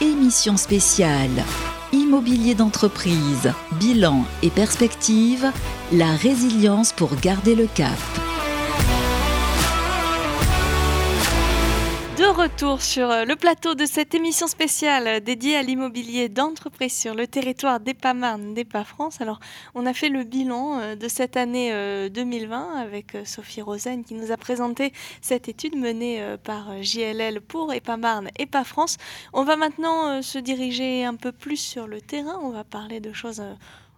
émission spéciale. Immobilier d'entreprise, bilan et perspective, la résilience pour garder le cap. De retour sur euh, le plateau de cette émission spéciale dédiée à l'immobilier d'entreprise sur le territoire d'EPA-Marne, d'EPA-France. Alors, on a fait le bilan euh, de cette année 2020 euh, avec Sophie Rosen qui nous a présenté cette étude menée par JLL pour EPA-Marne, EPA-France. On va maintenant se diriger un peu plus sur le terrain. On va parler de choses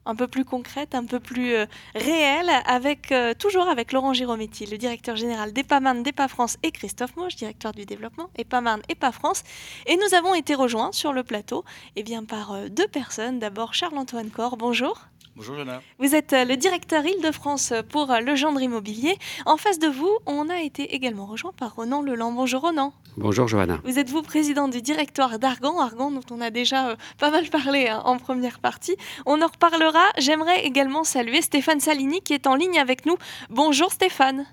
un peu plus concrète, un peu plus euh, réelle, avec, euh, toujours avec Laurent Girometti, le directeur général d'EPAMAN, d'EPA France, et Christophe Moche, directeur du développement, EPAMAN, EPA France. Et nous avons été rejoints sur le plateau eh bien, par euh, deux personnes. D'abord Charles-Antoine Corr, bonjour. Bonjour Jana. Vous êtes le directeur Île-de-France pour le gendre immobilier. En face de vous, on a été également rejoint par Ronan Leland. Bonjour Ronan. Bonjour Johanna. Vous êtes vous président du directoire d'Argan, Argan dont on a déjà euh, pas mal parlé hein, en première partie. On en reparlera. J'aimerais également saluer Stéphane Salini qui est en ligne avec nous. Bonjour Stéphane.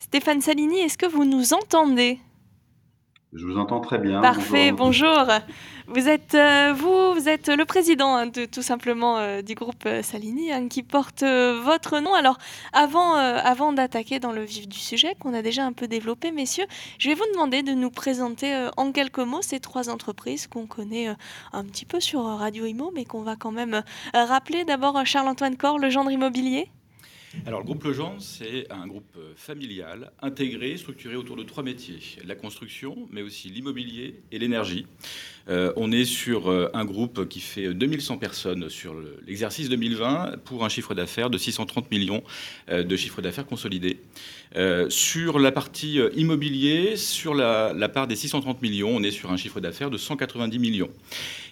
Stéphane Salini, est-ce que vous nous entendez? Je vous entends très bien. Parfait, bonjour. Vous êtes, euh, vous, vous êtes le président hein, de, tout simplement euh, du groupe euh, Salini hein, qui porte votre nom. Alors, avant, avant d'attaquer dans le vif du sujet qu'on a déjà un peu développé, messieurs, je vais vous demander de nous présenter en quelques mots ces trois entreprises qu'on connaît un petit peu sur Radio Imo, mais qu'on va quand même rappeler. D'abord, Charles-Antoine Corr, le gendre immobilier. Alors, le groupe Legendre, c'est un groupe euh, familial, intégré, structuré autour de trois métiers la construction, mais aussi l'immobilier et l'énergie. Euh, on est sur euh, un groupe qui fait 2100 personnes sur l'exercice 2020 pour un chiffre d'affaires de 630 millions de chiffre d'affaires consolidé. sur la partie immobilier, sur la, part des 630 millions, on est sur un chiffre d'affaires de 190 millions.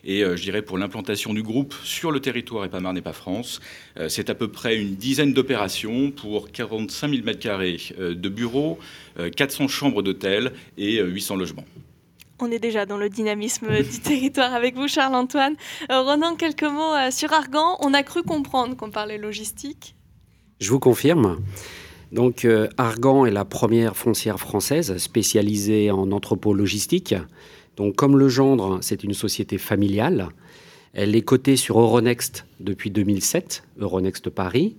Et je dirais pour l'implantation du groupe sur le territoire et pas Marne et pas France, c'est à peu près une dizaine d'opérations pour 45 000 m2 de bureaux, 400 euh, chambres d'hôtel et 800 euh, logements. On est déjà dans le dynamisme du territoire avec vous, Charles-Antoine. Euh, Ronan, quelques mots sur Argan. On a cru comprendre qu'on parlait logistique. Je vous confirme. Donc, Argan est la première foncière française spécialisée en entrepôt logistique. Donc, comme le gendre, c'est une société familiale. Elle est cotée sur Euronext depuis 2007, Euronext Paris.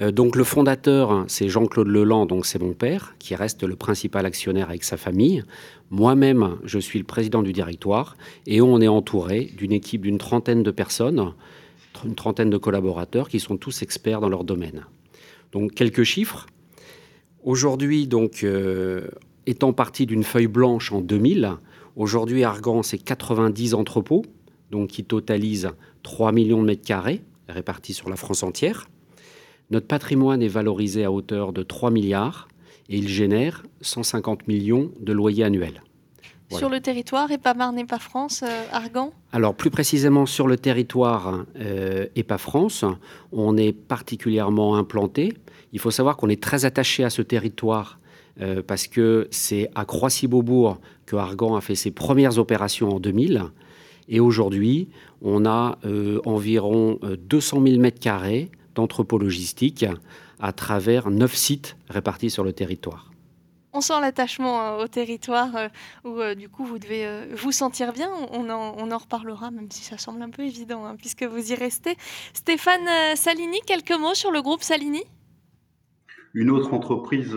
Euh, donc le fondateur, c'est Jean-Claude Leland, donc c'est mon père, qui reste le principal actionnaire avec sa famille. Moi-même, je suis le président du directoire et on est entouré d'une équipe d'une trentaine de personnes, une trentaine de collaborateurs qui sont tous experts dans leur domaine. Donc quelques chiffres. Aujourd'hui, donc euh, étant parti d'une feuille blanche en 2000, aujourd'hui Argan c'est 90 entrepôts, donc qui totalisent 3 millions de mètres carrés répartis sur la France entière. Notre patrimoine est valorisé à hauteur de 3 milliards et il génère 150 millions de loyers annuels. Sur le territoire, et pas Marne et pas France, euh, Argan? Alors plus précisément sur le territoire euh, et pas France, on est particulièrement implanté. Il faut savoir qu'on est très attaché à ce territoire euh, parce que c'est à Croissy-Beaubourg que Argan a fait ses premières opérations en 2000. Et aujourd'hui, on a environ 200 000 mètres carrés d'entrepôts logistiques à travers neuf sites répartis sur le territoire. On sent l'attachement euh, au territoire euh, où euh, du coup vous devez vous sentir bien. On en, reparlera même si ça semble un peu évident hein, puisque vous y restez. Stéphane Salini, quelques mots sur le groupe Salini? Une autre entreprise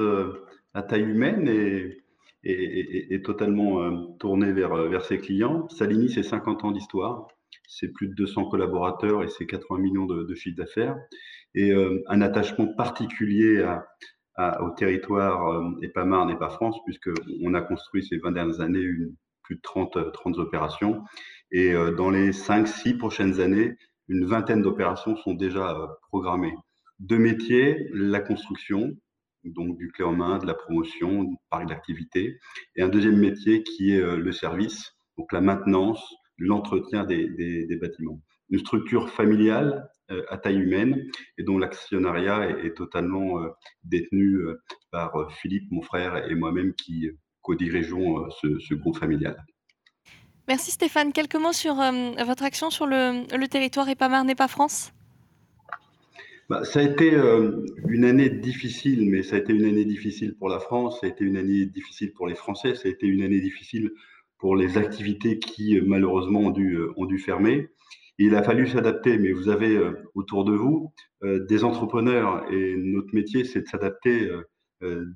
à taille humaine et, et, totalement tournée vers, vers ses clients. Salini, c'est 50 ans d'histoire c'est plus de 200 collaborateurs et c'est 80 millions de, de chiffre d'affaires. Et euh, un attachement particulier au territoire euh, et pas Marne et pas France, puisqu'on a construit ces 20 dernières années plus de 30, 30 opérations. Et euh, dans les 5-6 prochaines années, une vingtaine d'opérations sont déjà programmées. Deux métiers, la construction, donc du clé en main, de la promotion, du parc d'activité, et un deuxième métier qui est le service, donc la maintenance, l'entretien des, bâtiments. Une structure familiale euh, à taille humaine et dont l'actionnariat est, totalement euh, détenu euh, par Philippe, mon frère, et moi-même qui co-dirigeons ce, groupe familial. Merci Stéphane. Quelques mots sur votre action sur le, territoire et pas Marne et pas France? Bah, ça a été une année difficile, mais ça a été une année difficile pour la France, ça a été une année difficile pour les Français, ça a été une année difficile pour les activités qui malheureusement ont dû, ont dû fermer. il a fallu s'adapter, mais vous avez autour de vous des entrepreneurs et notre métier, c'est de s'adapter,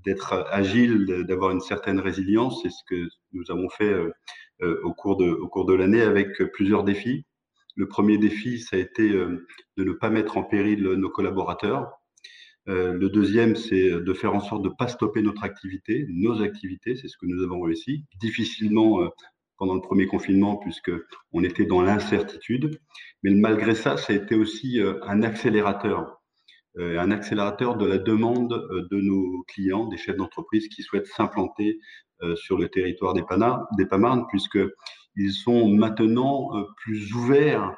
d'être agile, d'avoir une certaine résilience. C'est ce que nous avons fait au cours de l'année avec plusieurs défis. Le premier défi, ça a été de ne pas mettre en péril nos collaborateurs. Euh, le deuxième, c'est de faire en sorte de ne pas stopper notre activité, nos activités, c'est ce que nous avons réussi. Difficilement euh, pendant le premier confinement, puisqu'on était dans l'incertitude. Mais malgré ça, ça a été aussi euh, un accélérateur, un accélérateur de la demande de nos clients, des chefs d'entreprise qui souhaitent s'implanter sur le territoire des, des Pamarnes, puisqu'ils sont maintenant plus ouverts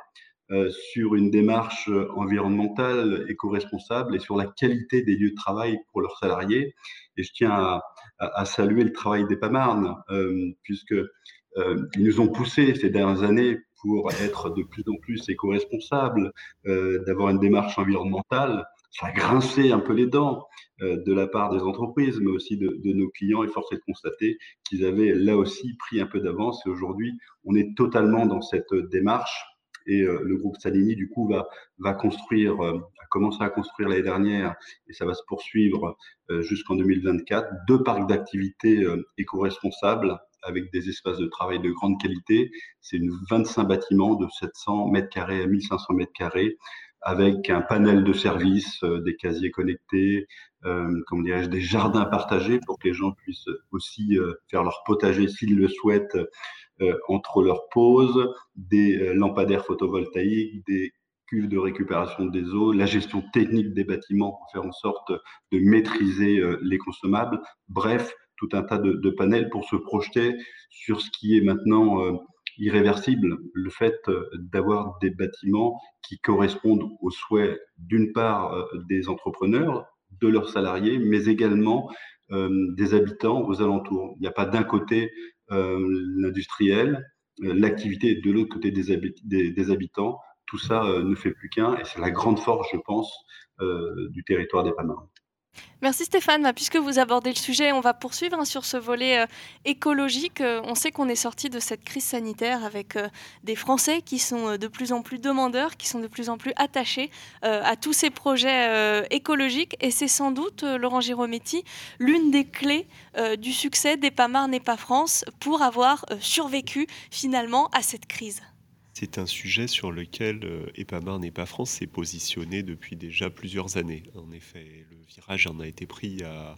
sur une démarche euh, environnementale, éco-responsable et sur la qualité des lieux de travail pour leurs salariés. Et je tiens à, saluer le travail des Pamarnes, euh, puisque euh, ils nous ont poussé ces dernières années pour être de plus en plus éco-responsables, euh, d'avoir une démarche environnementale. Ça a grincé un peu les dents de la part des entreprises, mais aussi de, de nos clients. Et force est de constater qu'ils avaient là aussi pris un peu d'avance. Et aujourd'hui, on est totalement dans cette démarche et euh, le groupe Salini, du coup, va, va construire, euh, a commencé à construire l'année dernière, et ça va se poursuivre euh, jusqu'en 2024, deux parcs d'activités éco-responsables avec des espaces de travail de grande qualité. C'est une 25 bâtiments de 700 mètres carrés à 1500 mètres carrés avec un panel de services, des casiers connectés, euh, dirais-je, des jardins partagés pour que les gens puissent aussi faire leur potager s'ils le souhaitent entre leurs pauses, des euh, lampadaires photovoltaïques, des cuves de récupération des eaux, la gestion technique des bâtiments pour faire en sorte de maîtriser euh, les consommables. Bref, tout un tas de, panels pour se projeter sur ce qui est maintenant irréversible, le fait d'avoir des bâtiments qui correspondent aux souhaits d'une part des entrepreneurs, de leurs salariés, mais également des habitants aux alentours. Il n'y a pas d'un côté euh, l'industriel, euh, l'activité de l'autre côté des, habitants. Tout ça euh, ne fait plus qu'un et c'est la grande force, je pense, du territoire des Panama. Merci Stéphane. Bah, puisque vous abordez le sujet, on va poursuivre hein, sur ce volet écologique. on sait qu'on est sorti de cette crise sanitaire avec des Français qui sont de plus en plus demandeurs, qui sont de plus en plus attachés à tous ces projets écologiques. Et c'est sans doute, Laurent Girometti, l'une des clés euh, du succès d'EPAMAR n'est pas France pour avoir euh, survécu finalement à cette crise c'est un sujet sur lequel euh, EPAMAR n'est pas France s'est positionné depuis déjà plusieurs années. En effet, le virage en a été pris à,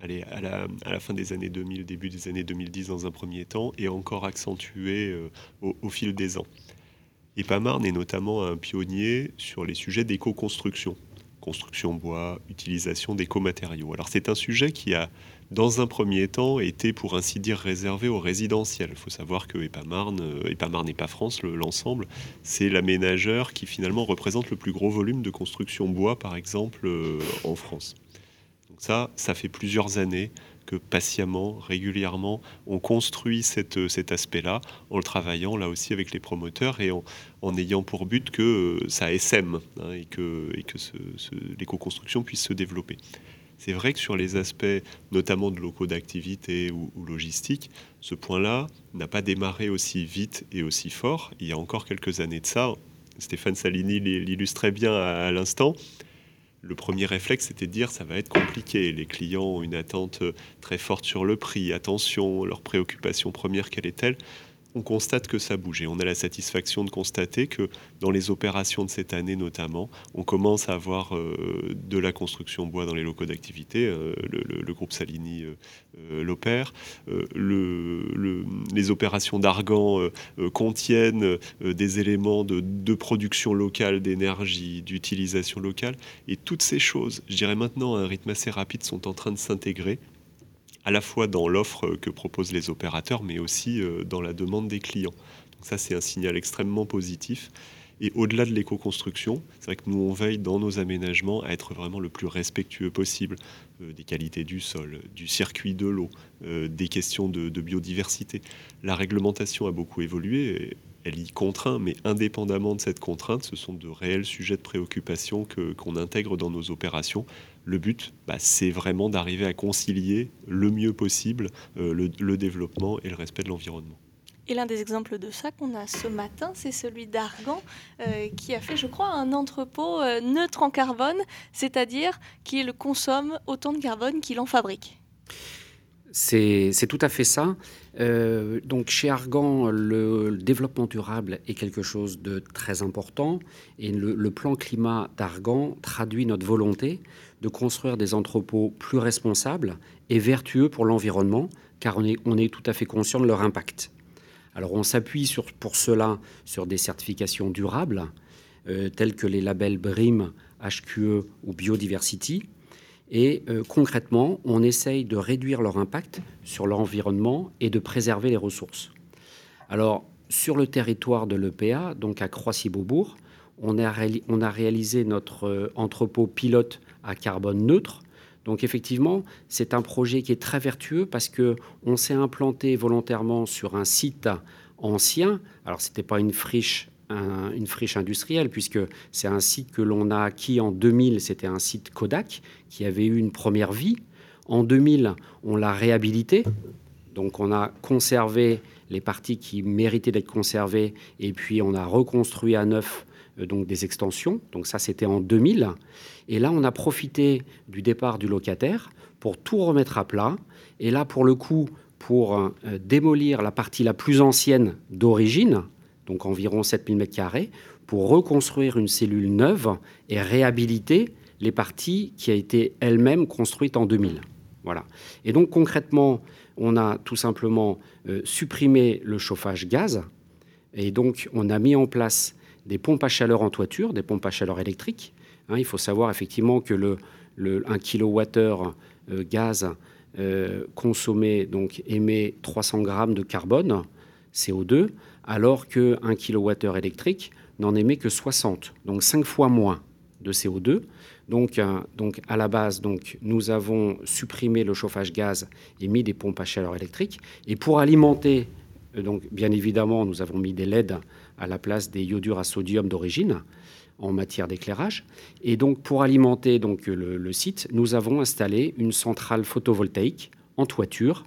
à, la, fin des années 2000, début des années 2010 dans un premier temps, et encore accentué au, au, fil des ans. EPAMAR est notamment un pionnier sur les sujets d'éco-construction, construction bois, utilisation d'éco-matériaux. Alors c'est un sujet qui a dans un premier temps, était pour ainsi dire réservé aux résidentiels. Il faut savoir que Epamarne, euh, Epamarne et pas France, l'ensemble, c'est l'aménageur qui finalement représente le plus gros volume de construction bois, par exemple, euh, en France. Donc ça, ça fait plusieurs années que patiemment, régulièrement, on construit cette, cet aspect-là en le travaillant là aussi avec les promoteurs et en, ayant pour but que ça SM hein, et que, et que l'éco-construction puisse se développer. C'est vrai que sur les aspects notamment de locaux d'activité ou, logistique, ce point-là n'a pas démarré aussi vite et aussi fort. Il y a encore quelques années de ça, Stéphane Salini l'illustrait bien à, l'instant. Le premier réflexe, c'était de dire ça va être compliqué. Les clients ont une attente très forte sur le prix. Attention, leur préoccupation première, quelle est-elle? On constate que ça bouge. Et on a la satisfaction de constater que dans les opérations de cette année notamment, on commence à avoir euh, de la construction bois dans les locaux d'activité. Euh, le, groupe Salini euh, l'opère. les opérations d'argan contiennent des éléments de, de production locale d'énergie, d'utilisation locale. Et toutes ces choses, je dirais maintenant à un rythme assez rapide, sont en train de s'intégrer à la fois dans l'offre que proposent les opérateurs, mais aussi euh, dans la demande des clients. Donc ça, c'est un signal extrêmement positif. Et au-delà de l'éco-construction, c'est vrai que nous, on veille dans nos aménagements à être vraiment le plus respectueux possible euh, des qualités du sol, du circuit de l'eau, euh, des questions de, biodiversité. La réglementation a beaucoup évolué, elle y contraint, mais indépendamment de cette contrainte, ce sont de réels sujets de préoccupation qu'on intègre dans nos opérations le but, bah, c'est vraiment d'arriver à concilier le mieux possible le développement et le respect de l'environnement. Et l'un des exemples de ça qu'on a ce matin, c'est celui d'Argan, euh, qui a fait, je crois, un entrepôt euh, neutre en carbone, c'est-à-dire qu'il consomme autant de carbone qu'il en fabrique. C'est tout à fait ça. Euh, donc chez Argan, le, développement durable est quelque chose de très important et le, plan climat d'Argan traduit notre volonté de construire des entrepôts plus responsables et vertueux pour l'environnement, car on est, tout à fait conscient de leur impact. Alors on s'appuie pour cela sur des certifications durables, euh, telles que les labels BRIM, HQE ou Biodiversity. Et euh, concrètement, on essaye de réduire leur impact sur l'environnement et de préserver les ressources. Alors, sur le territoire de l'EPA, donc à Croissy-Beaubourg, on a, réalisé notre euh, entrepôt pilote à carbone neutre donc effectivement, c'est un projet qui est très vertueux parce que on s'est implanté volontairement sur un site ancien. Alors ce n'était pas une friche, une friche industrielle puisque c'est un site que l'on a acquis en 2000. C'était un site Kodak qui avait eu une première vie. En 2000, on l'a réhabilité. Donc on a conservé les parties qui méritaient d'être conservées et puis on a reconstruit à neuf euh, donc des extensions. Donc ça, c'était en 2000. Et là, on a profité du départ du locataire pour tout remettre à plat. Et là, pour le coup, pour euh, démolir la partie la plus ancienne d'origine, donc environ 7000 m2, pour reconstruire une cellule neuve et réhabiliter les parties qui a été elle-même construite en 2000. Voilà. Et donc concrètement, on a tout simplement euh, supprimé le chauffage gaz et donc on a mis en place des pompes à chaleur en toiture, des pompes à chaleur électriques. Hein, il faut savoir effectivement que le, 1 kWh euh, gaz euh, consommé donc, émet 300 grammes de carbone, CO2, alors qu'un kWh électrique n'en émet que 60, donc 5 fois moins de CO2. Donc, euh, donc, à la base, donc, nous avons supprimé le chauffage gaz et mis des pompes à chaleur électriques. Et pour alimenter, donc, bien évidemment, nous avons mis des LED à la place des iodures à sodium d'origine en matière d'éclairage. Et donc, pour alimenter donc, le, site, nous avons installé une centrale photovoltaïque en toiture,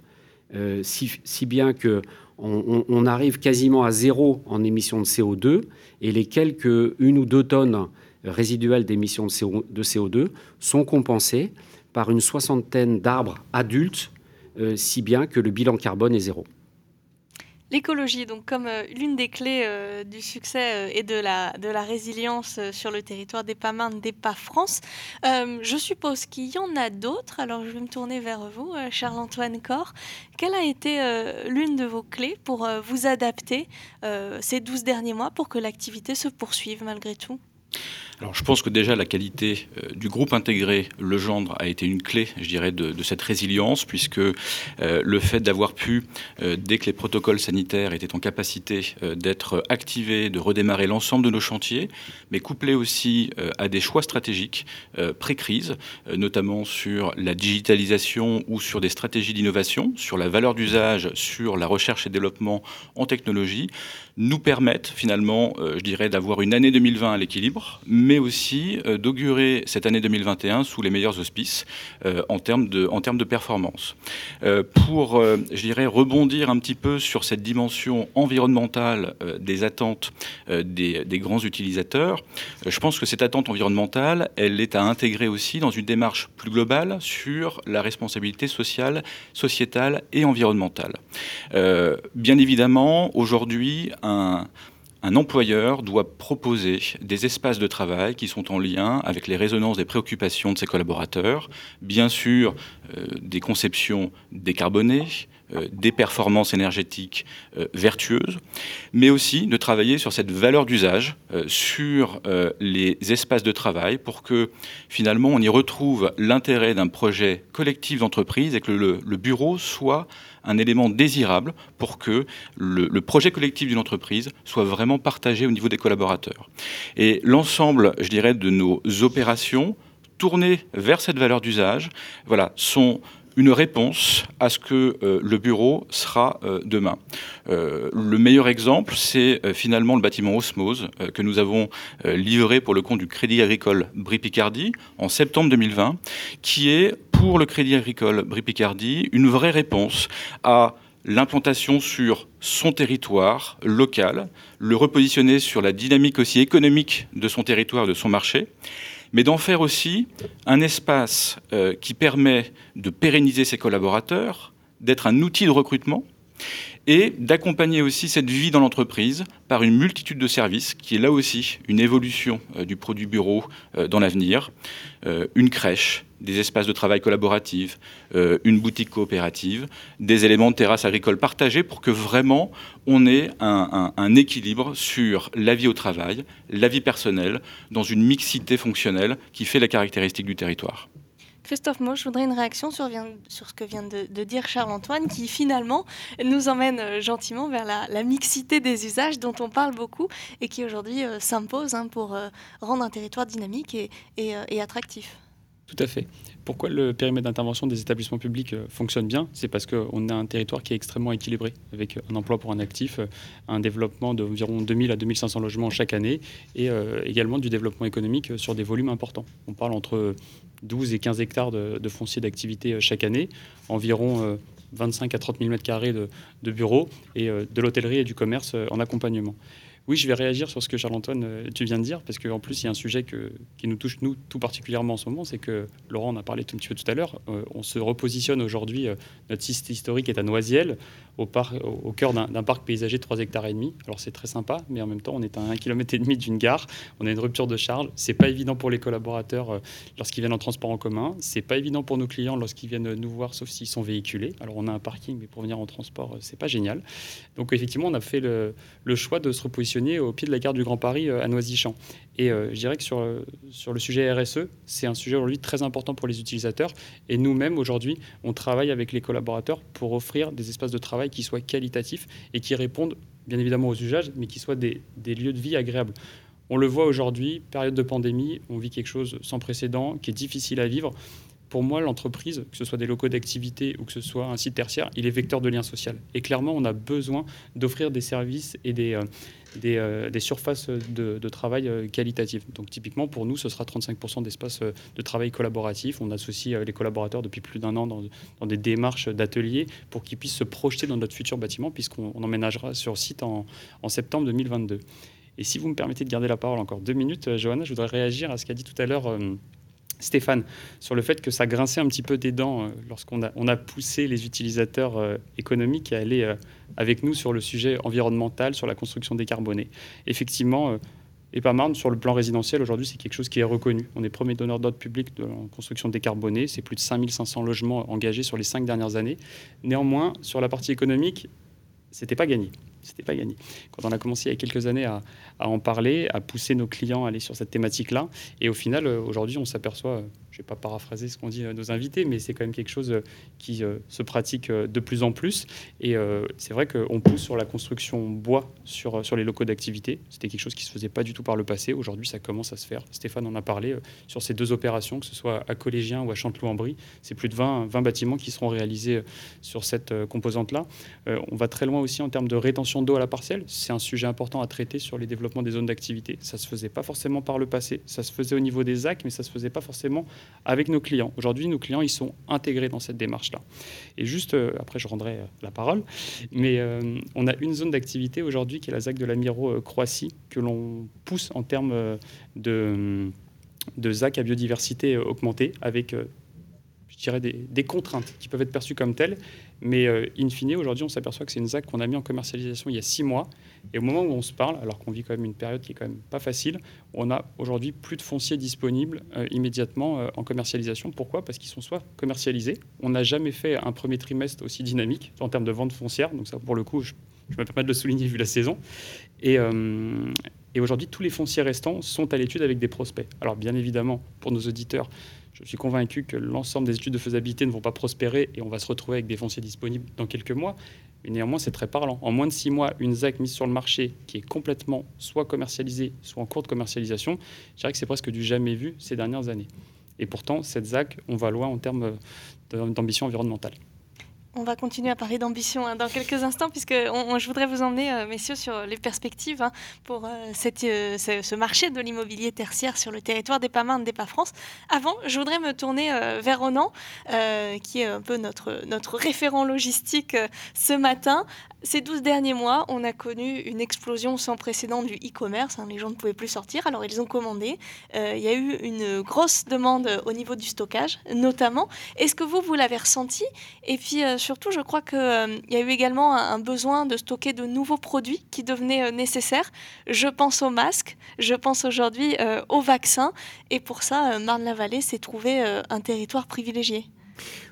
euh, si, bien que on, arrive quasiment à zéro en émissions de CO2 et les quelques une ou deux tonnes résiduelles d'émissions de, CO2 sont compensées par une soixantaine d'arbres adultes, euh, si bien que le bilan carbone est zéro. L'écologie, donc comme euh, l'une des clés euh, du succès euh, et de la, résilience sur le territoire des PAMAN, des PA France, je suppose qu'il y en a d'autres. Alors je vais me tourner vers vous, Charles-Antoine Corr. Quelle a été l'une de vos clés pour vous adapter ces 12 derniers mois pour que l'activité se poursuive malgré tout? Alors, je pense que déjà la qualité euh, du groupe intégré Legendre a été une clé, je dirais, de, cette résilience, puisque euh, le fait d'avoir pu, euh, dès que les protocoles sanitaires étaient en capacité d'être activés, de redémarrer l'ensemble de nos chantiers, mais couplé aussi à des choix stratégiques pré-crise, notamment sur la digitalisation ou sur des stratégies d'innovation, sur la valeur d'usage, sur la recherche et développement en technologie, nous permettent finalement, je dirais, d'avoir une année 2020 à l'équilibre, mais aussi euh, d'augurer cette année 2021 sous les meilleurs auspices euh, en, termes de, en termes de performance. Euh, pour, je dirais, rebondir un petit peu sur cette dimension environnementale des attentes des, des, grands utilisateurs, je pense que cette attente environnementale, elle est à intégrer aussi dans une démarche plus globale sur la responsabilité sociale, sociétale et environnementale. bien évidemment, aujourd'hui, un employeur doit proposer des espaces de travail qui sont en lien avec les résonances des préoccupations de ses collaborateurs, bien sûr euh, des conceptions décarbonées, euh, des performances énergétiques euh, vertueuses, mais aussi de travailler sur cette valeur d'usage, sur les espaces de travail, pour que finalement on y retrouve l'intérêt d'un projet collectif d'entreprise et que le bureau soit un élément désirable pour que le, projet collectif d'une entreprise soit vraiment partagé au niveau des collaborateurs. Et l'ensemble, je dirais, de nos opérations tournées vers cette valeur d'usage, voilà, sont une réponse à ce que euh, le bureau sera euh, demain. Euh, le meilleur exemple, c'est finalement le bâtiment Osmose que nous avons livré pour le compte du Crédit Agricole Brie-Picardie en septembre 2020, qui est pour le Crédit Agricole Brie-Picardie une vraie réponse à l'implantation sur son territoire local, le repositionner sur la dynamique aussi économique de son territoire, de son marché, mais d'en faire aussi un espace euh, qui permet de pérenniser ses collaborateurs, d'être un outil de recrutement et d'accompagner aussi cette vie dans l'entreprise par une multitude de services, qui est là aussi une évolution euh, du produit bureau euh, dans l'avenir, une crèche, des espaces de travail collaboratifs, une boutique coopérative, des éléments de terrasse agricole partagés pour que vraiment on ait un, équilibre sur la vie au travail, la vie personnelle, dans une mixité fonctionnelle qui fait la caractéristique du territoire. Christophe Moch, je voudrais une réaction sur, ce que vient de, dire Charles-Antoine, qui finalement nous emmène euh, gentiment vers la, mixité des usages dont on parle beaucoup et qui aujourd'hui euh, s'impose hein, pour euh, rendre un territoire dynamique et attractif. Tout à fait. Pourquoi le périmètre d'intervention des établissements publics fonctionne bien? C'est parce qu'on a un territoire qui est extrêmement équilibré, avec un emploi pour un actif, un développement d'environ 2000 à 2500 logements chaque année, et également du développement économique sur des volumes importants. On parle entre 12 et 15 hectares de, foncier d'activité chaque année, environ 25 à 30 000 m2 de, de bureaux, et de l'hôtellerie et du commerce en accompagnement. Oui, je vais réagir sur ce que Charles-Antoine, euh, tu viens de dire, parce qu'en plus, il y a un sujet qui nous touche, nous, tout particulièrement en ce moment, c'est que, Laurent en a parlé tout un petit peu tout à l'heure, euh, on se repositionne aujourd'hui, euh, notre site historique est à Noisiel, au, au cœur d'un parc paysager de 3 hectares et demi. Alors c'est très sympa, mais en même temps, on est à 1 km d'une gare, on a une rupture de charge, c'est pas évident pour les collaborateurs lorsqu'ils viennent en transport en commun, c'est pas évident pour nos clients lorsqu'ils viennent nous voir, sauf s'ils sont véhiculés. Alors on a un parking, mais pour venir en transport, c'est pas génial. Donc effectivement, on a fait le choix de se repositionner au pied de la gare du Grand Paris à Noisy-Champ. Et euh, je dirais que sur, sur le sujet RSE, c'est un sujet aujourd'hui très important pour les utilisateurs. Et nous-mêmes, aujourd'hui, on travaille avec les collaborateurs pour offrir des espaces de travail qui soient qualitatifs et qui répondent bien évidemment aux usages, mais qui soient des, des lieux de vie agréables. On le voit aujourd'hui, période de pandémie, on vit quelque chose sans précédent, qui est difficile à vivre pour moi, l'entreprise, que ce soit des locaux d'activité ou que ce soit un site tertiaire, il est vecteur de lien social. Et clairement, on a besoin d'offrir des services et des, euh, euh, des, surfaces de, travail euh, qualitatives. Donc typiquement, pour nous, ce sera 35% d'espace de travail collaboratif. On associe les collaborateurs depuis plus d'un an dans, des démarches d'ateliers pour qu'ils puissent se projeter dans notre futur bâtiment, puisqu'on emménagera sur site en, en septembre 2022. Et si vous me permettez de garder la parole encore deux minutes, Johanna, je voudrais réagir à ce qu'a dit tout à l'heure Stéphane, sur le fait que ça grinçait un petit peu des dents euh, lorsqu'on a, poussé les utilisateurs euh, économiques à aller euh, avec nous sur le sujet environnemental, sur la construction décarbonée. Effectivement, EPAMARN, sur le plan résidentiel, aujourd'hui, c'est quelque chose qui est reconnu. On est premier donneur d'ordre public de, en construction décarbonée. C'est plus de 5500 logements engagés sur les cinq dernières années. Néanmoins, sur la partie économique, c'était pas gagné c'était pas gagné. Quand on a commencé il y a quelques années à, en parler, à pousser nos clients à aller sur cette thématique-là, et au final, euh, aujourd'hui, on s'aperçoit, je ne vais pas paraphraser ce qu'ont dit euh, nos invités, mais c'est quand même quelque chose euh, qui se pratique de plus en plus. Et c'est vrai qu'on pousse sur la construction bois sur, sur les locaux d'activité. C'était quelque chose qui se faisait pas du tout par le passé. Aujourd'hui, ça commence à se faire. Stéphane en a parlé sur ces deux opérations, que ce soit à Collégien ou à Chanteloup-en-Brie. C'est plus de 20, 20 bâtiments qui seront réalisés sur cette composante-là. on va très loin aussi en termes de rétention d'eau à la parcelle, c'est un sujet important à traiter sur les développements des zones d'activité. Ça se faisait pas forcément par le passé, ça se faisait au niveau des ZAC, mais ça se faisait pas forcément avec nos clients. Aujourd'hui, nos clients, ils sont intégrés dans cette démarche-là. Et juste, euh, après, je rendrai euh, la parole, mais euh, on a une zone d'activité aujourd'hui qui est la ZAC de la Miro-Croatie, que l'on pousse en termes de, de ZAC à biodiversité augmentée, avec je dirais, des, contraintes qui peuvent être perçues comme telles. Mais euh, in fine, aujourd'hui, on s'aperçoit que c'est une ZAC qu'on a mis en commercialisation il y a six mois. Et au moment où on se parle, alors qu'on vit quand même une période qui est quand même pas facile, on a aujourd'hui plus de fonciers disponibles euh, immédiatement euh, en commercialisation. Pourquoi? Parce qu'ils sont soit commercialisés. On n'a jamais fait un premier trimestre aussi dynamique en termes de vente foncière. Donc ça, pour le coup, je, je me permets de le souligner vu la saison. Et, et aujourd'hui, tous les fonciers restants sont à l'étude avec des prospects. Alors bien évidemment, pour nos auditeurs, je suis convaincu que l'ensemble des études de faisabilité ne vont pas prospérer et on va se retrouver avec des fonciers disponibles dans quelques mois. Mais néanmoins, c'est très parlant. En moins de six mois, une ZAC mise sur le marché qui est complètement soit commercialisée, soit en cours de commercialisation, je dirais que c'est presque du jamais vu ces dernières années. Et pourtant, cette ZAC, on va loin en termes d'ambition environnementale. On va continuer à parler d'ambition hein, dans quelques instants, puisque je voudrais vous emmener, euh, messieurs, sur les perspectives hein, pour euh, euh, ce, marché de l'immobilier tertiaire sur le territoire des PAMA des PA-France. Avant, je voudrais me tourner vers Ronan, qui est un peu notre, notre référent logistique ce matin. Ces 12 derniers mois, on a connu une explosion sans précédent du e-commerce. Hein, les gens ne pouvaient plus sortir, alors ils ont commandé. Il y a eu une grosse demande au niveau du stockage, notamment. Est-ce que vous, vous l'avez ressenti? Et puis, surtout, je crois qu'il euh, y a eu également un, besoin de stocker de nouveaux produits qui devenaient euh, nécessaires. Je pense aux masques, je pense aujourd'hui euh, aux vaccins. Et pour ça, Marne-la-Vallée s'est trouvé un territoire privilégié.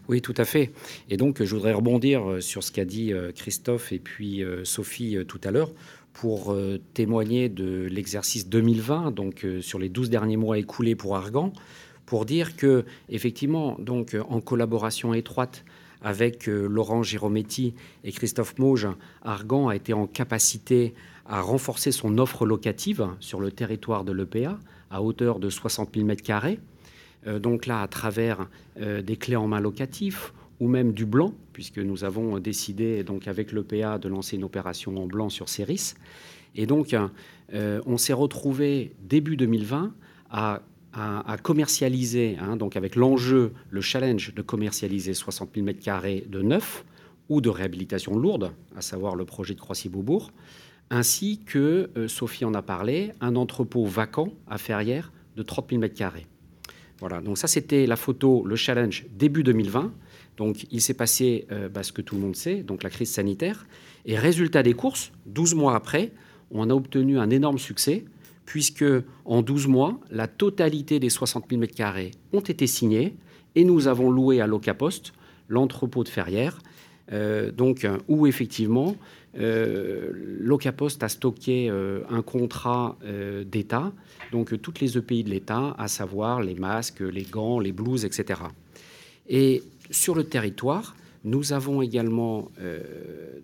Oui, tout à fait. Et donc, je voudrais rebondir sur ce qu'a dit Christophe et puis Sophie tout à l'heure pour témoigner de l'exercice 2020, donc sur les 12 derniers mois écoulés pour Argan, pour dire que, effectivement, donc, en collaboration étroite avec euh, Laurent Girometti et Christophe Mauge, Argan a été en capacité à renforcer son offre locative sur le territoire de l'EPA à hauteur de 60 000 m2. donc là, à travers euh, des clés en main locatifs ou même du blanc, puisque nous avons décidé donc avec l'EPA de lancer une opération en blanc sur Céris. Et donc, euh, on s'est retrouvé début 2020 à à, commercialiser, hein, donc avec l'enjeu, le challenge de commercialiser 60 000 m2 de neuf ou de réhabilitation lourde, à savoir le projet de Croissy-Beaubourg, ainsi que, euh, Sophie en a parlé, un entrepôt vacant à Ferrières de 30 000 m2. Voilà, donc ça c'était la photo, le challenge début 2020. Donc il s'est passé euh, bah, ce que tout le monde sait, donc la crise sanitaire. Et résultat des courses, 12 mois après, on a obtenu un énorme succès puisque en 12 mois, la totalité des 60 000 m2 ont été signés et nous avons loué à Locapost l'entrepôt de Ferrières, euh, donc où effectivement euh, Locapost a stocké euh, un contrat d'État, donc toutes les EPI de l'État, à savoir les masques, les gants, les blouses, etc. Et sur le territoire, nous avons également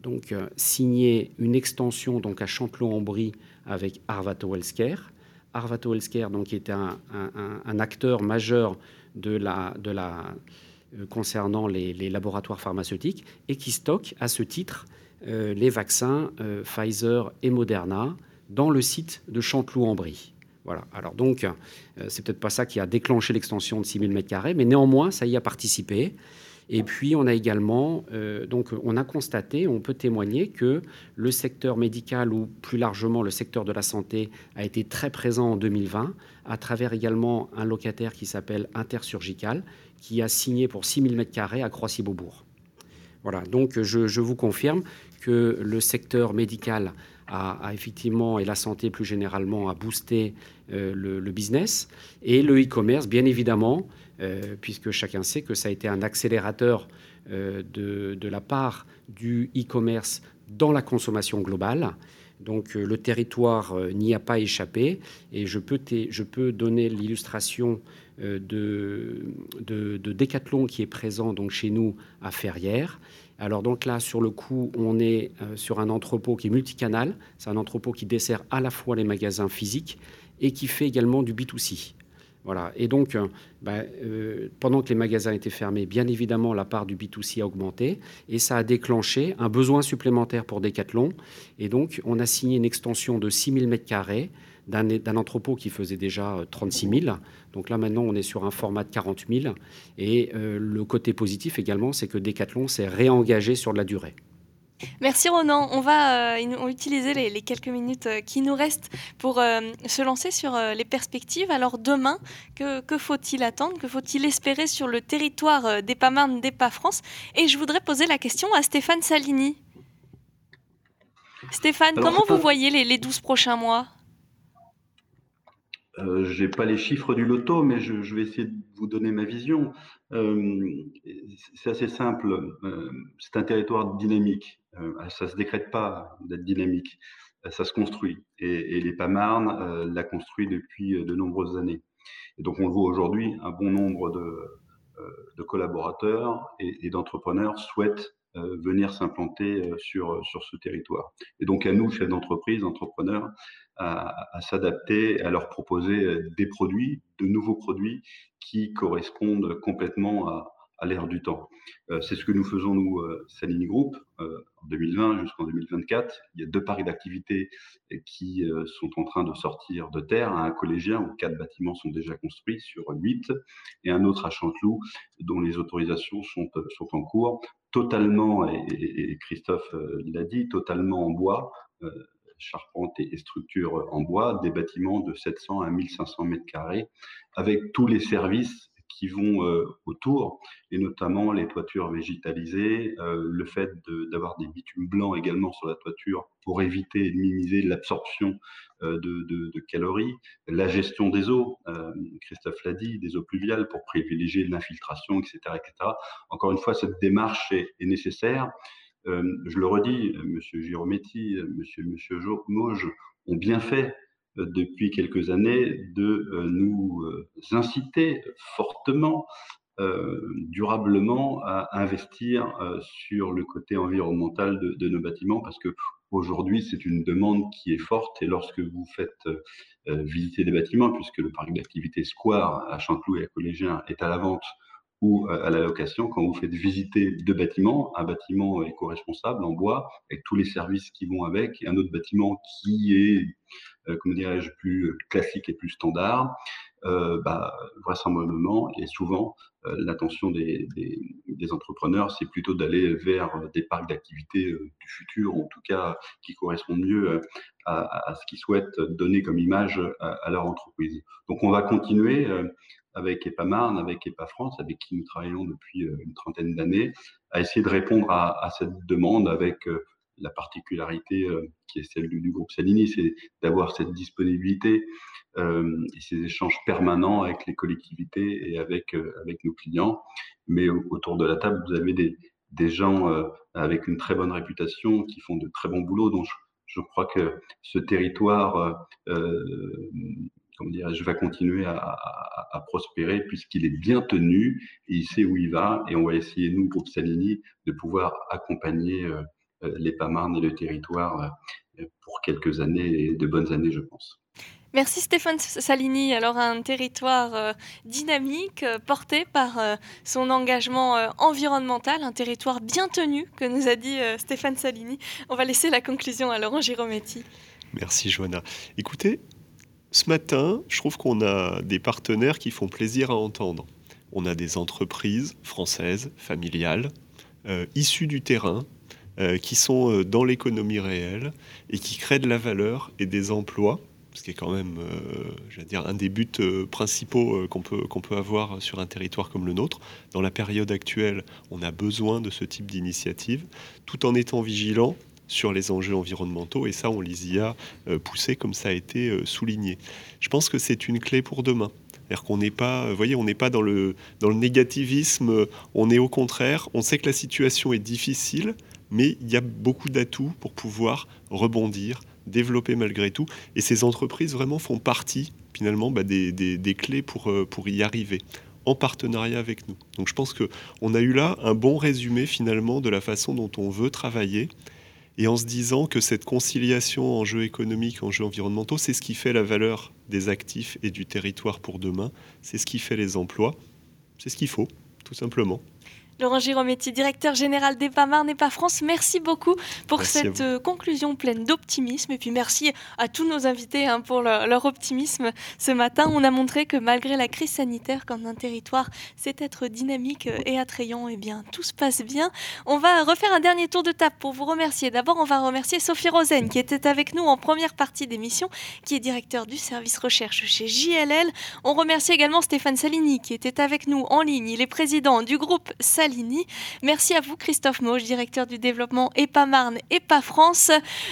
donc signé une extension donc à Chantelot-en-Brie avec Arvato Healthcare. Arvato Healthcare, donc, est un, acteur majeur de la, de la, euh, concernant les, laboratoires pharmaceutiques et qui stocke à ce titre euh, les vaccins euh, Pfizer et Moderna dans le site de Chanteloup-en-Brie. Voilà. Alors donc, c'est peut-être pas ça qui a déclenché l'extension de 6000 m2, mais néanmoins, ça y a participé. Et puis, on a également, euh, donc, on a constaté, on peut témoigner que le secteur médical ou plus largement le secteur de la santé a été très présent en 2020, à travers également un locataire qui s'appelle Intersurgical, qui a signé pour 6000 m2 à Croissy-Beaubourg. Voilà, donc je, vous confirme que le secteur médical a, effectivement, et la santé plus généralement, a boosté euh, le, business. Et le e-commerce, bien évidemment, euh, puisque chacun sait que ça a été un accélérateur euh, de, la part du e-commerce dans la consommation globale. Donc le territoire n'y a pas échappé et je peux, donner l'illustration de, de, de, Decathlon qui est présent donc chez nous à Ferrières. Alors donc là, sur le coup, on est sur un entrepôt qui est multicanal. C'est un entrepôt qui dessert à la fois les magasins physiques et qui fait également du B2C. Voilà. Et donc, euh, bah, euh, pendant que les magasins étaient fermés, bien évidemment, la part du B2C a augmenté et ça a déclenché un besoin supplémentaire pour Decathlon. Et donc, on a signé une extension de 6 000 m2 d'un entrepôt qui faisait déjà 36 euh, 000. Donc là, maintenant, on est sur un format de 40 000. Et le côté positif également, c'est que Decathlon s'est réengagé sur de la durée. Merci Ronan. On va euh, utiliser les, quelques minutes euh, qui nous restent pour euh, se lancer sur les perspectives. Alors demain, que, faut-il attendre? Que faut-il espérer sur le territoire des Pamarnes, des Pas France? Et je voudrais poser la question à Stéphane Salini. Stéphane, comment vous voyez les, les 12 prochains mois? Je n'ai pas les chiffres du loto, mais je, vais essayer de vous donner ma vision. c'est assez simple. c'est un territoire dynamique. Euh, ça ne se décrète pas d'être dynamique, euh, ça se construit. Et, les PAMARN euh, l'a construit depuis de nombreuses années. Et donc on le voit aujourd'hui, un bon nombre de, de collaborateurs et, d'entrepreneurs souhaitent venir s'implanter sur, sur ce territoire. Et donc à nous, chefs d'entreprise, entrepreneurs, à, à s'adapter, à leur proposer des produits, de nouveaux produits qui correspondent complètement à, à l'ère du temps. Euh, c'est ce que nous faisons, nous, euh, Salini Group, euh, en 2020 jusqu'en 2024. Il y a deux parcs d'activités qui sont en train de sortir de terre. Un collégien où quatre bâtiments sont déjà construits sur huit, et un autre à Chanteloup dont les autorisations sont, sont en cours, totalement, et, Christophe l'a dit, totalement en bois charpente et structure en bois, des bâtiments de 700 à 1500 mètres carrés, avec tous les services qui vont euh, autour, et notamment les toitures végétalisées, euh, le fait d'avoir des bitumes blancs également sur la toiture pour éviter et minimiser l'absorption euh, de, calories, la gestion des eaux, Christophe l'a dit, des eaux pluviales pour privilégier l'infiltration, etc., etc. Encore une fois, cette démarche est, nécessaire. je le redis, Monsieur Girometti, Monsieur, Monsieur Mauge ont bien fait depuis quelques années de euh, nous euh, inciter fortement, euh, durablement à investir sur le côté environnemental de, nos bâtiments parce que aujourd'hui c'est une demande qui est forte et lorsque vous faites visiter des bâtiments, puisque le parc d'activité Square à Chanteloup et à Collégien est à la vente ou à la location, quand vous faites visiter deux bâtiments, un bâtiment éco-responsable en bois, avec tous les services qui vont avec, et un autre bâtiment qui est euh, comment dirais-je, plus classique et plus standard, euh, bah, vraisemblablement et souvent euh, l'attention des, entrepreneurs, c'est plutôt d'aller vers des parcs d'activités du futur, en tout cas qui correspondent mieux à, ce qu'ils souhaitent donner comme image à, leur entreprise. Donc on va continuer avec EPAMARN, avec EPA-France, avec qui nous travaillons depuis une trentaine d'années, à essayer de répondre à, cette demande avec la particularité euh, qui est celle du, groupe Salini, c'est d'avoir cette disponibilité euh, et ces échanges permanents avec les collectivités et avec, euh, avec nos clients. Mais autour de la table, vous avez des, des gens avec une très bonne réputation qui font de très bons boulots. Donc, je, crois que ce territoire, comment je va continuer à, à prospérer puisqu'il est bien tenu et il sait où il va. Et on va essayer, nous, groupe Salini, de pouvoir accompagner euh, les Pamarnes et le territoire euh, pour quelques années, de bonnes années, je pense. Merci Stéphane Salini. Alors un territoire euh, dynamique porté par son engagement environnemental, un territoire bien tenu que nous a dit Stéphane Salini. On va laisser la conclusion à Laurent Girometti. Merci Joanna. Écoutez, ce matin, je trouve qu'on a des partenaires qui font plaisir à entendre. On a des entreprises françaises, familiales, issues du terrain, euh, qui sont euh, dans l'économie réelle et qui créent de la valeur et des emplois, ce qui est quand même, euh, dire, un des buts principaux qu'on peut, peut avoir sur un territoire comme le nôtre. Dans la période actuelle, on a besoin de ce type d'initiative, tout en étant vigilant sur les enjeux environnementaux, et ça, on les y a poussés comme ça a été souligné. Je pense que c'est une clé pour demain. Qu'on n'est pas, voyez, on n'est pas dans le, dans le négativisme, on est au contraire, on sait que la situation est difficile, mais il y a beaucoup d'atouts pour pouvoir rebondir, développer malgré tout. Et ces entreprises vraiment font partie finalement bah, des, clés pour, euh, pour y arriver en partenariat avec nous. Donc je pense qu'on a eu là un bon résumé finalement de la façon dont on veut travailler et en se disant que cette conciliation enjeux économiques, enjeux environnementaux, c'est ce qui fait la valeur des actifs et du territoire pour demain, c'est ce qui fait les emplois, c'est ce qu'il faut, tout simplement. Laurent Girometti, directeur général d'EPA Marne et pas France, merci beaucoup pour cette euh, conclusion pleine d'optimisme. Et puis merci à tous nos invités hein, pour leur, optimisme ce matin. On a montré que malgré la crise sanitaire, quand un territoire sait être dynamique et attrayant, eh bien tout se passe bien. On va refaire un dernier tour de table pour vous remercier. D'abord, on va remercier Sophie Rosen qui était avec nous en première partie d'émission, qui est directeur du service recherche chez JLL. On remercie également Stéphane Salini qui était avec nous en ligne. Il est président du groupe Salini Merci à vous Christophe Mauge, directeur du développement EPA Marne, EPA France,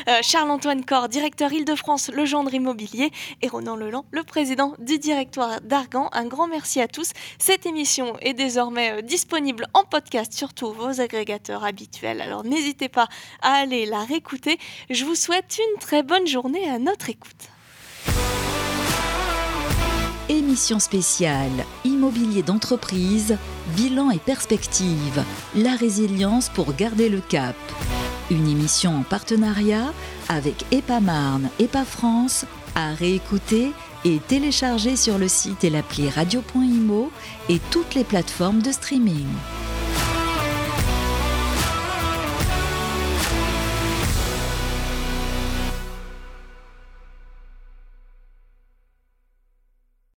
euh, Charles-Antoine Corr, directeur Île-de-France Le Gendre Immobilier et Ronan Leland, le président du directoire d'Argan. Un grand merci à tous. Cette émission est désormais euh, disponible en podcast sur tous vos agrégateurs habituels. Alors n'hésitez pas à aller la réécouter. Je vous souhaite une très bonne journée à notre écoute émission spéciale Immobilier d'entreprise, bilan et perspective, la résilience pour garder le cap. Une émission en partenariat avec EPA Marne, EPA France, à réécouter et télécharger sur le site et l'appli radio.imo et toutes les plateformes de streaming.